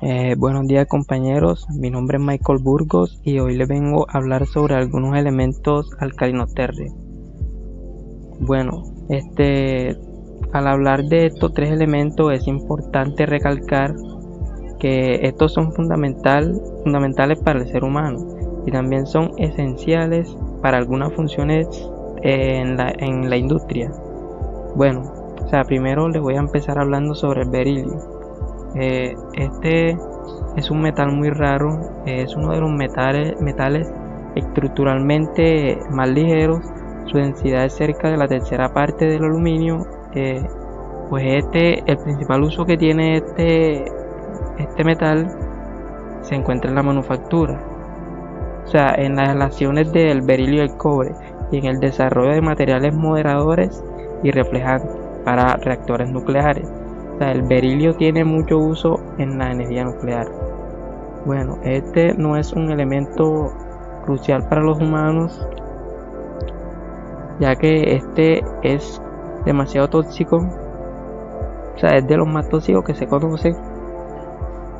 Eh, buenos días compañeros, mi nombre es Michael Burgos y hoy les vengo a hablar sobre algunos elementos alcalinoterres. Bueno, este, al hablar de estos tres elementos es importante recalcar que estos son fundamental, fundamentales para el ser humano y también son esenciales para algunas funciones en la, en la industria. Bueno, o sea, primero les voy a empezar hablando sobre el berilio. Eh, este es un metal muy raro, es uno de los metales, estructuralmente más ligeros, su densidad es cerca de la tercera parte del aluminio. Eh, pues este, el principal uso que tiene este, este metal se encuentra en la manufactura, o sea, en las relaciones del berilio y el cobre y en el desarrollo de materiales moderadores y reflejantes para reactores nucleares el berilio tiene mucho uso en la energía nuclear. Bueno, este no es un elemento crucial para los humanos, ya que este es demasiado tóxico. O sea, es de los más tóxicos que se conocen.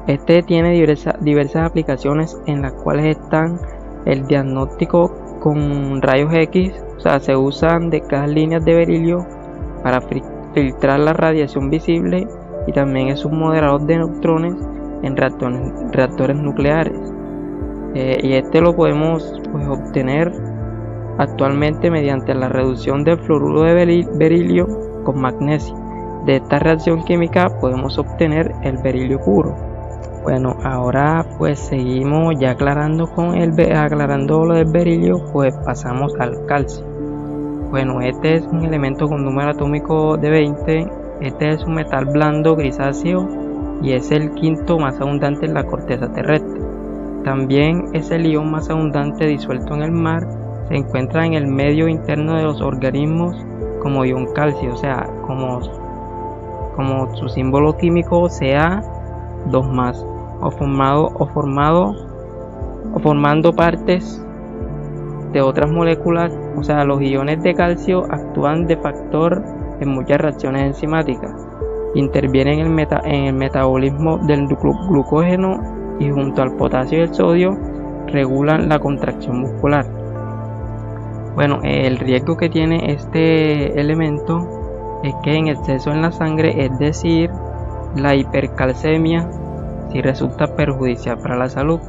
Este tiene diversas aplicaciones en las cuales están el diagnóstico con rayos X, o sea, se usan de cada líneas de berilio para filtrar la radiación visible y también es un moderador de neutrones en reactores, nucleares. Eh, y este lo podemos pues, obtener actualmente mediante la reducción del fluoruro de berilio con magnesio. De esta reacción química podemos obtener el berilio puro. Bueno, ahora pues seguimos ya aclarando con el aclarando lo del berilio, pues pasamos al calcio. Bueno, este es un elemento con número atómico de 20. Este es un metal blando grisáceo y es el quinto más abundante en la corteza terrestre. También es el ion más abundante disuelto en el mar. Se encuentra en el medio interno de los organismos como ion calcio, o sea, como, como su símbolo químico sea 2 más, o formado, o formado, o formando partes de otras moléculas, o sea, los iones de calcio actúan de factor en muchas reacciones enzimáticas, intervienen en el, en el metabolismo del glucógeno y junto al potasio y el sodio regulan la contracción muscular. Bueno, el riesgo que tiene este elemento es que en exceso en la sangre, es decir, la hipercalcemia, si resulta perjudicial para la salud,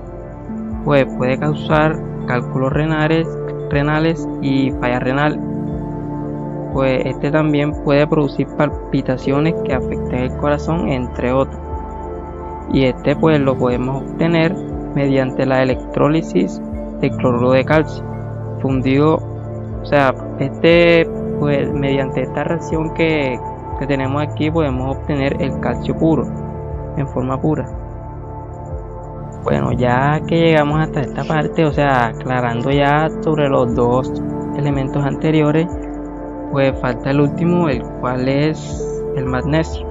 pues puede causar cálculos renales, renales y falla renal. Pues este también puede producir palpitaciones que afecten el corazón, entre otros. Y este pues lo podemos obtener mediante la electrólisis de cloruro de calcio fundido, o sea, este pues mediante esta reacción que, que tenemos aquí podemos obtener el calcio puro en forma pura. Bueno, ya que llegamos hasta esta parte, o sea, aclarando ya sobre los dos elementos anteriores, pues falta el último, el cual es el magnesio.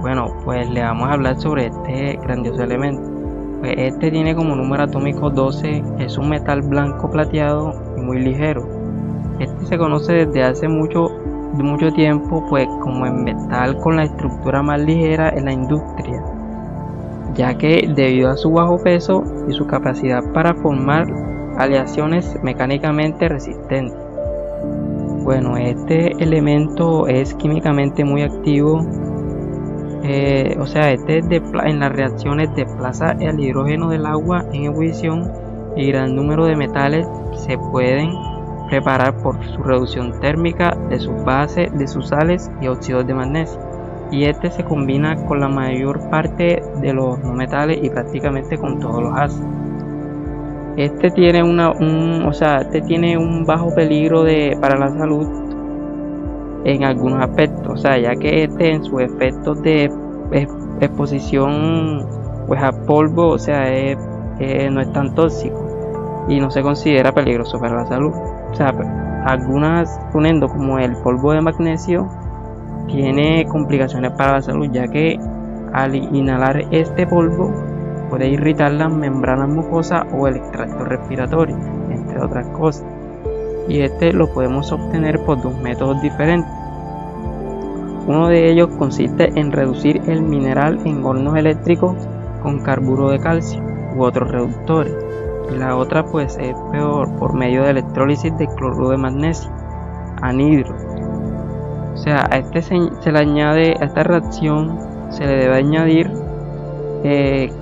Bueno, pues le vamos a hablar sobre este grandioso elemento. Pues este tiene como número atómico 12, es un metal blanco plateado y muy ligero. Este se conoce desde hace mucho, mucho tiempo pues como el metal con la estructura más ligera en la industria ya que debido a su bajo peso y su capacidad para formar aleaciones mecánicamente resistentes. Bueno, este elemento es químicamente muy activo, eh, o sea, este en las reacciones desplaza el hidrógeno del agua en ebullición y gran número de metales se pueden preparar por su reducción térmica de sus bases, de sus sales y óxidos de magnesio y este se combina con la mayor parte de los no metales y prácticamente con todos los ácidos. Este tiene una, un, o sea, este tiene un bajo peligro de, para la salud en algunos aspectos, o sea, ya que este en sus efectos de exposición pues a polvo, o sea, no es tan tóxico y no se considera peligroso para la salud. O sea, algunas poniendo como el polvo de magnesio tiene complicaciones para la salud ya que al inhalar este polvo puede irritar las membranas mucosas o el extracto respiratorio, entre otras cosas. Y este lo podemos obtener por dos métodos diferentes. Uno de ellos consiste en reducir el mineral en hornos eléctricos con carburo de calcio u otros reductores. Y la otra pues es peor por medio de electrólisis de cloruro de magnesio, anhidro. O sea, a este se, le añade, a esta reacción se le debe añadir eh,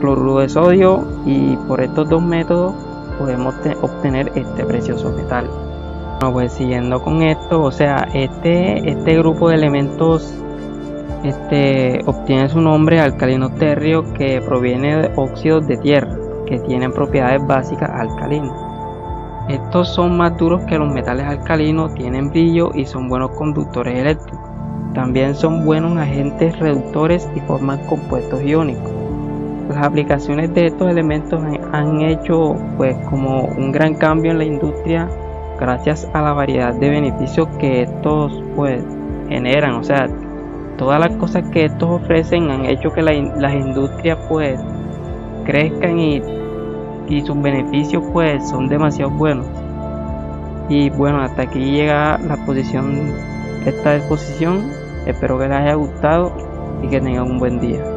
cloruro de sodio y por estos dos métodos podemos obtener este precioso metal. Bueno, pues siguiendo con esto, o sea, este, este grupo de elementos este, obtiene su nombre alcalino terrio que proviene de óxidos de tierra que tienen propiedades básicas alcalinas. Estos son más duros que los metales alcalinos, tienen brillo y son buenos conductores eléctricos. También son buenos agentes reductores y forman compuestos iónicos. Las aplicaciones de estos elementos han hecho pues como un gran cambio en la industria gracias a la variedad de beneficios que estos pues generan, o sea, todas las cosas que estos ofrecen han hecho que las industrias pues crezcan y, y sus beneficios pues son demasiado buenos. Y bueno, hasta aquí llega la posición, esta exposición. Espero que les haya gustado y que tengan un buen día.